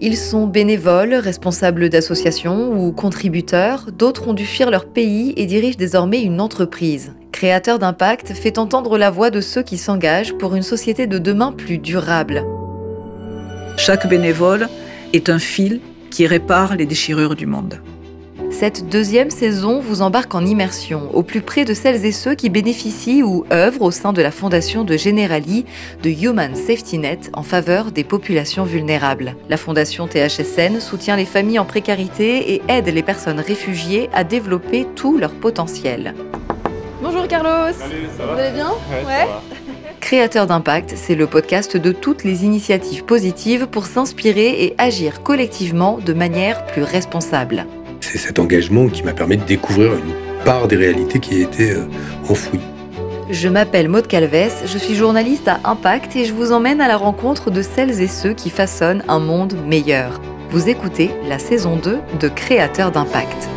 Ils sont bénévoles, responsables d'associations ou contributeurs, d'autres ont dû fuir leur pays et dirigent désormais une entreprise. Créateur d'impact fait entendre la voix de ceux qui s'engagent pour une société de demain plus durable. Chaque bénévole est un fil qui répare les déchirures du monde. Cette deuxième saison vous embarque en immersion au plus près de celles et ceux qui bénéficient ou œuvrent au sein de la fondation de Generali de Human Safety Net en faveur des populations vulnérables. La fondation THSN soutient les familles en précarité et aide les personnes réfugiées à développer tout leur potentiel. Bonjour Carlos Salut, ça va Vous allez bien Ouais, Créateur d'impact, c'est le podcast de toutes les initiatives positives pour s'inspirer et agir collectivement de manière plus responsable. C'est cet engagement qui m'a permis de découvrir une part des réalités qui étaient euh, enfouies. Je m'appelle Maude Calves, je suis journaliste à Impact et je vous emmène à la rencontre de celles et ceux qui façonnent un monde meilleur. Vous écoutez la saison 2 de Créateurs d'impact.